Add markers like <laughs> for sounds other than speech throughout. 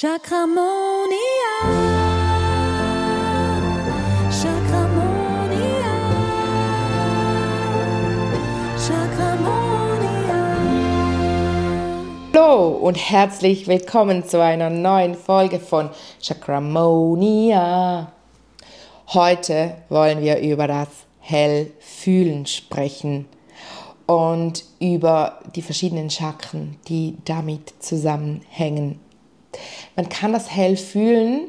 Chakramonia. Chakramonia. Chakramonia. Hallo und herzlich willkommen zu einer neuen Folge von Chakramonia. Heute wollen wir über das Hellfühlen sprechen und über die verschiedenen Chakren, die damit zusammenhängen. Man kann das hell fühlen,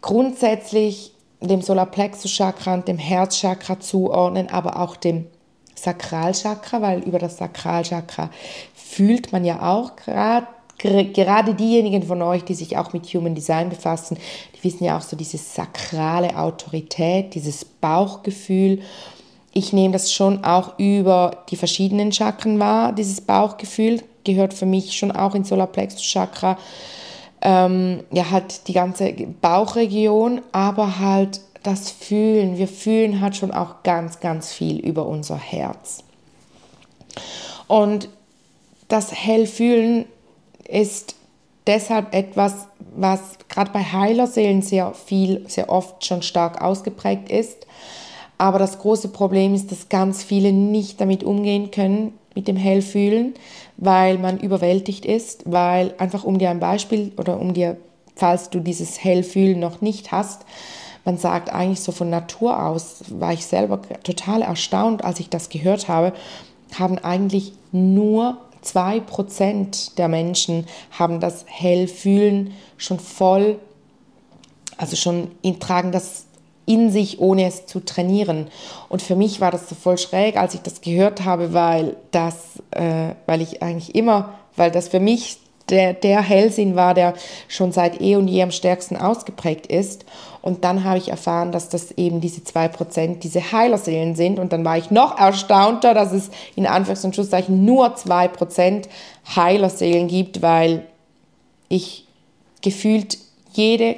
grundsätzlich dem Solarplexus-Chakra und dem Herzchakra zuordnen, aber auch dem Sakralchakra, weil über das Sakralchakra fühlt man ja auch gerade gerade diejenigen von euch, die sich auch mit Human Design befassen, die wissen ja auch so diese sakrale Autorität, dieses Bauchgefühl. Ich nehme das schon auch über die verschiedenen Chakren wahr, dieses Bauchgefühl gehört für mich schon auch ins Solarplexus Chakra ähm, ja, halt die ganze Bauchregion, aber halt das Fühlen. Wir fühlen halt schon auch ganz, ganz viel über unser Herz. Und das Hellfühlen ist deshalb etwas, was gerade bei Heilerseelen sehr viel, sehr oft schon stark ausgeprägt ist. Aber das große Problem ist, dass ganz viele nicht damit umgehen können, mit dem Hellfühlen, weil man überwältigt ist, weil einfach um dir ein Beispiel oder um dir, falls du dieses Hellfühlen noch nicht hast, man sagt eigentlich so von Natur aus, war ich selber total erstaunt, als ich das gehört habe, haben eigentlich nur 2% der Menschen haben das Hellfühlen schon voll, also schon tragen das in sich, ohne es zu trainieren. Und für mich war das so voll schräg, als ich das gehört habe, weil das, äh, weil ich eigentlich immer, weil das für mich der, der Hellsinn war, der schon seit eh und je am stärksten ausgeprägt ist. Und dann habe ich erfahren, dass das eben diese 2% diese Heilerseelen sind. Und dann war ich noch erstaunter, dass es in Anführungs- und Schlusszeichen nur 2% Heilerseelen gibt, weil ich gefühlt jede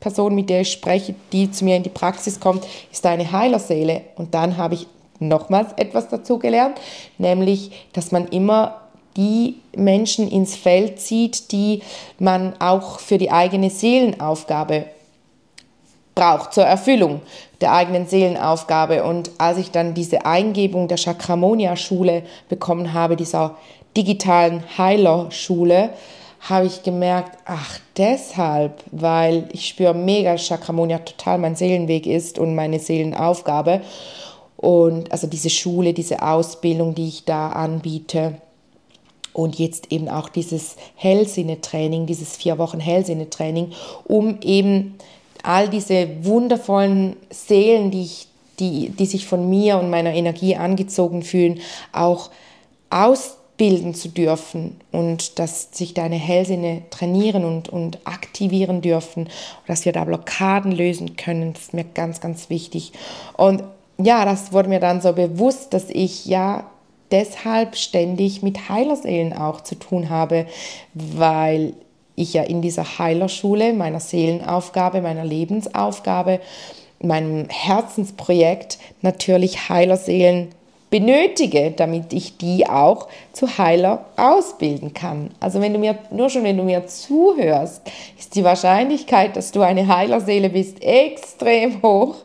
Person, mit der ich spreche, die zu mir in die Praxis kommt, ist eine Heilerseele. Und dann habe ich nochmals etwas dazu gelernt, nämlich, dass man immer die Menschen ins Feld zieht, die man auch für die eigene Seelenaufgabe braucht, zur Erfüllung der eigenen Seelenaufgabe. Und als ich dann diese Eingebung der Chakramonia-Schule bekommen habe, dieser digitalen Heilerschule, habe ich gemerkt, ach deshalb, weil ich spüre mega, Chakramonia total mein Seelenweg ist und meine Seelenaufgabe. Und also diese Schule, diese Ausbildung, die ich da anbiete. Und jetzt eben auch dieses Hellsinnetraining, dieses vier Wochen Hellsinnetraining, um eben all diese wundervollen Seelen, die, ich, die, die sich von mir und meiner Energie angezogen fühlen, auch aus bilden zu dürfen und dass sich deine Hellsinne trainieren und, und aktivieren dürfen, dass wir da Blockaden lösen können, das ist mir ganz, ganz wichtig. Und ja, das wurde mir dann so bewusst, dass ich ja deshalb ständig mit Heilerseelen auch zu tun habe, weil ich ja in dieser Heilerschule, meiner Seelenaufgabe, meiner Lebensaufgabe, meinem Herzensprojekt natürlich Heilerseelen benötige, damit ich die auch zu Heiler ausbilden kann. Also wenn du mir, nur schon wenn du mir zuhörst, ist die Wahrscheinlichkeit, dass du eine Heilerseele bist, extrem hoch.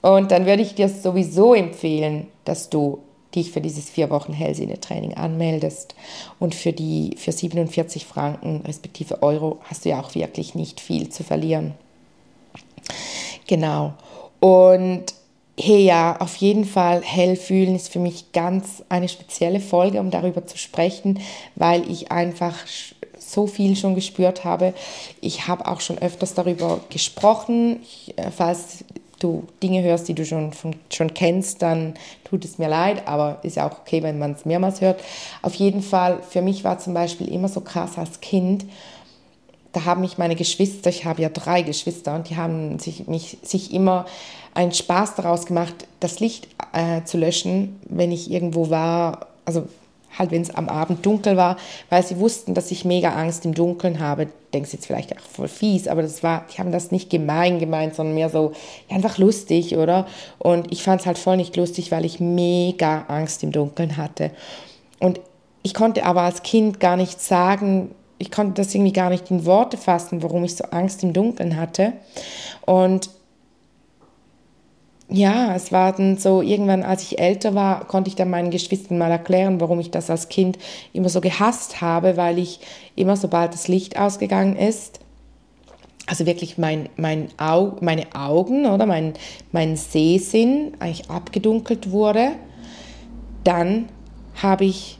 Und dann würde ich dir sowieso empfehlen, dass du dich für dieses vier Wochen Hellsinne-Training anmeldest. Und für die für 47 Franken respektive Euro hast du ja auch wirklich nicht viel zu verlieren. Genau. Und Hey ja, auf jeden Fall hell fühlen ist für mich ganz eine spezielle Folge, um darüber zu sprechen, weil ich einfach so viel schon gespürt habe. Ich habe auch schon öfters darüber gesprochen. Ich, äh, falls du Dinge hörst, die du schon, von, schon kennst, dann tut es mir leid, aber ist ja auch okay, wenn man es mehrmals hört. Auf jeden Fall, für mich war zum Beispiel immer so krass als Kind, da haben mich meine Geschwister, ich habe ja drei Geschwister, und die haben sich, mich, sich immer einen Spaß daraus gemacht, das Licht äh, zu löschen, wenn ich irgendwo war, also halt wenn es am Abend dunkel war, weil sie wussten, dass ich mega Angst im Dunkeln habe. Denkst jetzt vielleicht auch voll fies, aber das war, die haben das nicht gemein gemeint, sondern mehr so ja, einfach lustig, oder? Und ich fand es halt voll nicht lustig, weil ich mega Angst im Dunkeln hatte. Und ich konnte aber als Kind gar nicht sagen, ich konnte das irgendwie gar nicht in Worte fassen, warum ich so Angst im Dunkeln hatte. Und ja, es war dann so, irgendwann, als ich älter war, konnte ich dann meinen Geschwistern mal erklären, warum ich das als Kind immer so gehasst habe, weil ich immer, sobald das Licht ausgegangen ist, also wirklich mein, mein Au meine Augen oder mein, mein Sehsinn eigentlich abgedunkelt wurde, dann habe ich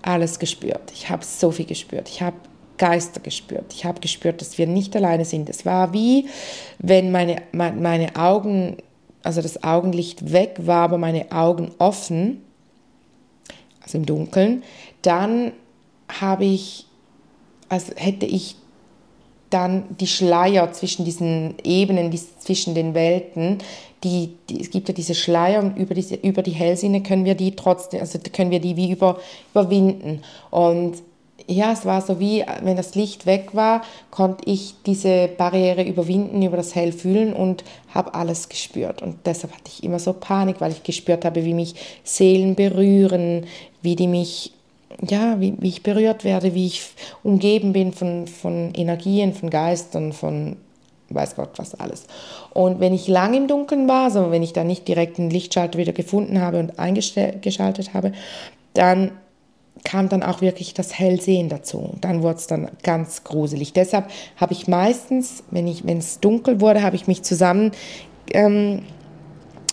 alles gespürt. Ich habe so viel gespürt. Ich habe Geister gespürt. Ich habe gespürt, dass wir nicht alleine sind. Es war wie, wenn meine, meine Augen, also das Augenlicht weg war, aber meine Augen offen, also im Dunkeln, dann habe ich, als hätte ich dann die Schleier zwischen diesen Ebenen, die, zwischen den Welten, die, die, es gibt ja diese Schleier und über, diese, über die Hellsinne können wir die trotzdem, also können wir die wie über, überwinden. Und ja, es war so wie, wenn das Licht weg war, konnte ich diese Barriere überwinden, über das Hell fühlen und habe alles gespürt. Und deshalb hatte ich immer so Panik, weil ich gespürt habe, wie mich Seelen berühren, wie die mich ja, wie, wie ich berührt werde, wie ich umgeben bin von, von Energien, von Geistern, von weiß Gott was alles. Und wenn ich lang im Dunkeln war, also wenn ich dann nicht direkt einen Lichtschalter wieder gefunden habe und eingeschaltet habe, dann kam dann auch wirklich das Hellsehen dazu. Dann wurde es dann ganz gruselig. Deshalb habe ich meistens, wenn, es dunkel wurde, habe ich mich zusammen ähm,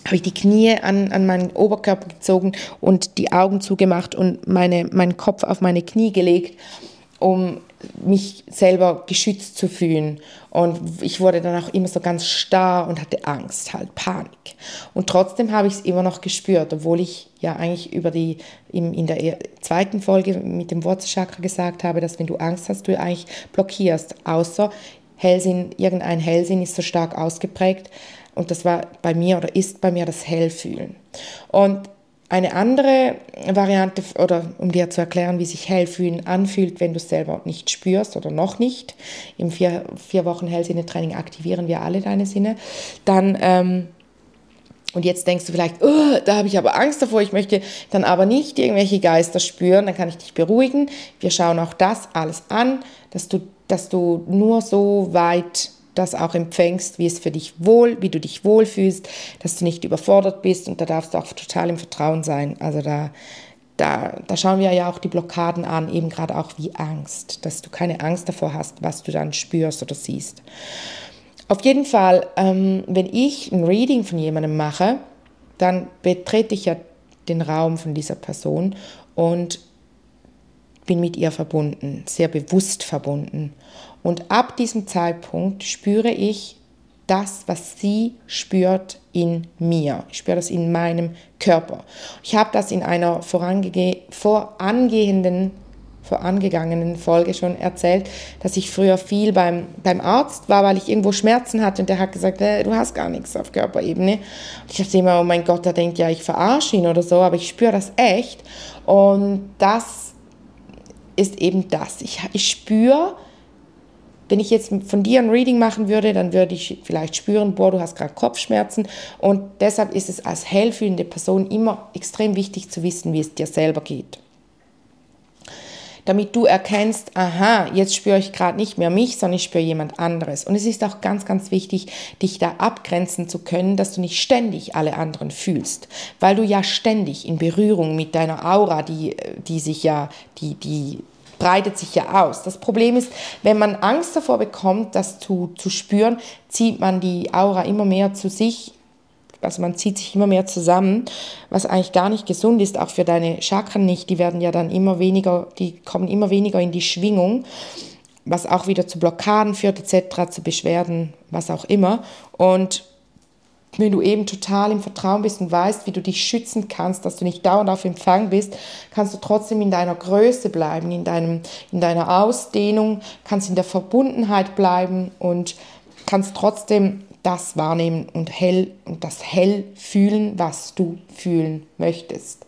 habe ich die Knie an, an meinen Oberkörper gezogen und die Augen zugemacht und meine, meinen Kopf auf meine Knie gelegt, um mich selber geschützt zu fühlen. Und ich wurde dann auch immer so ganz starr und hatte Angst, halt Panik. Und trotzdem habe ich es immer noch gespürt, obwohl ich ja eigentlich über die, in, in der zweiten Folge mit dem Wurzelchakra gesagt habe, dass wenn du Angst hast, du eigentlich blockierst, außer Hellsinn, irgendein Hellsinn ist so stark ausgeprägt, und das war bei mir oder ist bei mir das Hellfühlen. Und eine andere Variante, oder um dir zu erklären, wie sich Hellfühlen anfühlt, wenn du es selber nicht spürst oder noch nicht, im vier, vier Wochen Hellsinnetraining aktivieren wir alle deine Sinne, dann, ähm, und jetzt denkst du vielleicht, oh, da habe ich aber Angst davor, ich möchte dann aber nicht irgendwelche Geister spüren, dann kann ich dich beruhigen. Wir schauen auch das alles an, dass du, dass du nur so weit das auch empfängst, wie es für dich wohl, wie du dich wohlfühlst, dass du nicht überfordert bist und da darfst du auch total im Vertrauen sein. Also da, da, da schauen wir ja auch die Blockaden an, eben gerade auch wie Angst, dass du keine Angst davor hast, was du dann spürst oder siehst. Auf jeden Fall, ähm, wenn ich ein Reading von jemandem mache, dann betrete ich ja den Raum von dieser Person und bin mit ihr verbunden, sehr bewusst verbunden. Und ab diesem Zeitpunkt spüre ich das, was sie spürt in mir. Ich spüre das in meinem Körper. Ich habe das in einer vorange vorangehenden, vorangegangenen Folge schon erzählt, dass ich früher viel beim, beim Arzt war, weil ich irgendwo Schmerzen hatte und der hat gesagt, hey, du hast gar nichts auf Körperebene. Und ich dachte immer, oh mein Gott, der denkt ja, ich verarsche ihn oder so, aber ich spüre das echt. Und das ist eben das. Ich, ich spüre, wenn ich jetzt von dir ein Reading machen würde, dann würde ich vielleicht spüren, boah, du hast gerade Kopfschmerzen. Und deshalb ist es als hellfühlende Person immer extrem wichtig zu wissen, wie es dir selber geht. Damit du erkennst, aha, jetzt spüre ich gerade nicht mehr mich, sondern ich spüre jemand anderes. Und es ist auch ganz, ganz wichtig, dich da abgrenzen zu können, dass du nicht ständig alle anderen fühlst, weil du ja ständig in Berührung mit deiner Aura, die, die sich ja, die, die breitet sich ja aus. Das Problem ist, wenn man Angst davor bekommt, das zu, zu spüren, zieht man die Aura immer mehr zu sich. Also man zieht sich immer mehr zusammen, was eigentlich gar nicht gesund ist, auch für deine Chakren nicht. Die werden ja dann immer weniger, die kommen immer weniger in die Schwingung, was auch wieder zu Blockaden führt, etc., zu Beschwerden, was auch immer. Und wenn du eben total im Vertrauen bist und weißt, wie du dich schützen kannst, dass du nicht dauernd auf Empfang bist, kannst du trotzdem in deiner Größe bleiben, in, deinem, in deiner Ausdehnung, kannst in der Verbundenheit bleiben und kannst trotzdem das wahrnehmen und hell und das hell fühlen, was du fühlen möchtest.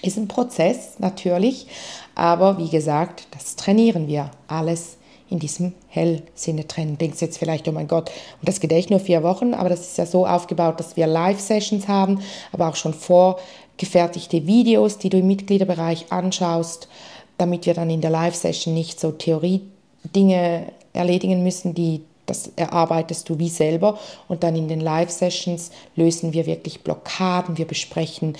Ist ein Prozess natürlich, aber wie gesagt, das trainieren wir alles in diesem Hellsinne trennen. Denkst jetzt vielleicht, oh mein Gott, und das geht nur vier Wochen, aber das ist ja so aufgebaut, dass wir Live-Sessions haben, aber auch schon vorgefertigte Videos, die du im Mitgliederbereich anschaust, damit wir dann in der Live-Session nicht so Theorie-Dinge erledigen müssen, die das erarbeitest du wie selber und dann in den Live-Sessions lösen wir wirklich Blockaden, wir besprechen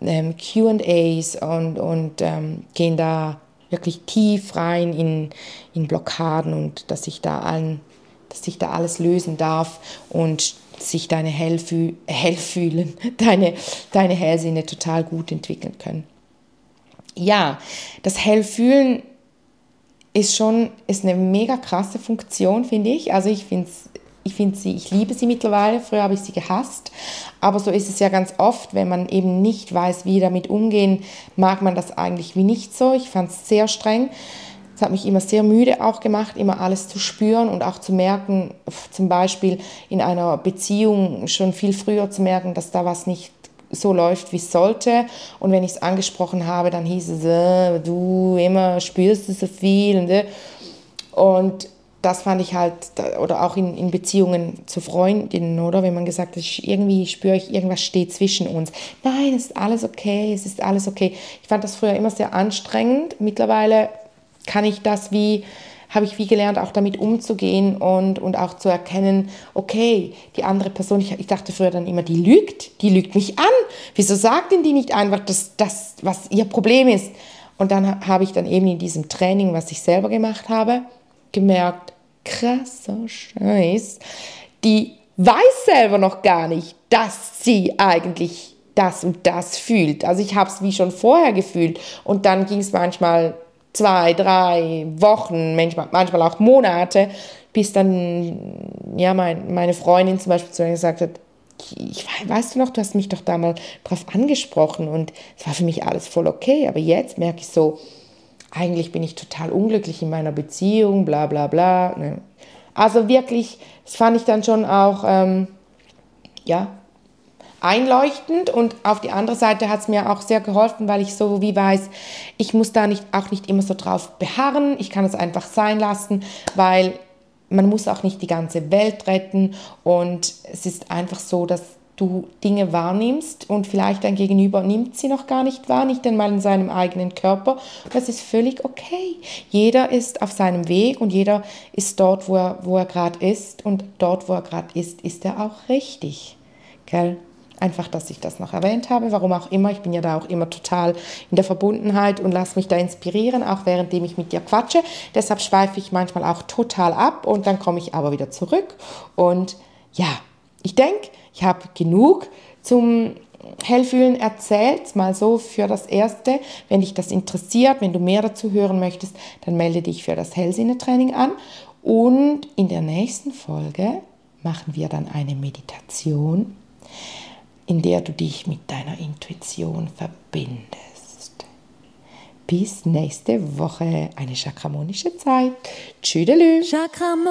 ähm, QAs und, und ähm, gehen da wirklich tief rein in, in Blockaden und dass ich da allen, dass ich da alles lösen darf und sich deine Hellfü <laughs> Hellfühlen, deine, deine Hellsinne total gut entwickeln können. Ja, das Hellfühlen ist schon ist eine mega krasse Funktion, finde ich. Also ich finde ich finde sie, ich liebe sie mittlerweile. Früher habe ich sie gehasst, aber so ist es ja ganz oft, wenn man eben nicht weiß, wie damit umgehen, mag man das eigentlich wie nicht so. Ich fand es sehr streng. Es hat mich immer sehr müde auch gemacht, immer alles zu spüren und auch zu merken, zum Beispiel in einer Beziehung schon viel früher zu merken, dass da was nicht so läuft, wie es sollte. Und wenn ich es angesprochen habe, dann hieß es, äh, du immer spürst du so viel. Und, äh. und das fand ich halt, oder auch in, in Beziehungen zu Freundinnen, oder? Wenn man gesagt hat, irgendwie spüre ich, irgendwas steht zwischen uns. Nein, es ist alles okay, es ist alles okay. Ich fand das früher immer sehr anstrengend. Mittlerweile kann ich das wie habe ich wie gelernt, auch damit umzugehen und, und auch zu erkennen, okay, die andere Person, ich, ich dachte früher dann immer, die lügt, die lügt mich an. Wieso sagt denn die nicht einfach, dass das, was ihr Problem ist? Und dann habe ich dann eben in diesem Training, was ich selber gemacht habe, gemerkt, krasser Scheiß, die weiß selber noch gar nicht, dass sie eigentlich das und das fühlt. Also ich habe es wie schon vorher gefühlt. Und dann ging es manchmal zwei, drei Wochen, manchmal, manchmal auch Monate, bis dann ja, mein, meine Freundin zum Beispiel zu mir gesagt hat, ich weißt du noch, du hast mich doch damals darauf angesprochen und es war für mich alles voll okay, aber jetzt merke ich so, eigentlich bin ich total unglücklich in meiner Beziehung, bla bla bla. Ne. Also wirklich, das fand ich dann schon auch, ähm, ja, einleuchtend und auf die andere Seite hat es mir auch sehr geholfen, weil ich so wie weiß, ich muss da nicht, auch nicht immer so drauf beharren, ich kann es einfach sein lassen, weil man muss auch nicht die ganze Welt retten und es ist einfach so, dass du Dinge wahrnimmst und vielleicht dein Gegenüber nimmt sie noch gar nicht wahr, nicht einmal in seinem eigenen Körper. Das ist völlig okay. Jeder ist auf seinem Weg und jeder ist dort, wo er, wo er gerade ist und dort, wo er gerade ist, ist er auch richtig. Gell? Einfach, dass ich das noch erwähnt habe, warum auch immer. Ich bin ja da auch immer total in der Verbundenheit und lasse mich da inspirieren, auch währenddem ich mit dir quatsche. Deshalb schweife ich manchmal auch total ab und dann komme ich aber wieder zurück. Und ja, ich denke, ich habe genug zum Hellfühlen erzählt, mal so für das Erste. Wenn dich das interessiert, wenn du mehr dazu hören möchtest, dann melde dich für das Hellsinnetraining an. Und in der nächsten Folge machen wir dann eine Meditation in der du dich mit deiner Intuition verbindest. Bis nächste Woche, eine chakramonische Zeit. Tschüdelü. Chakramonia.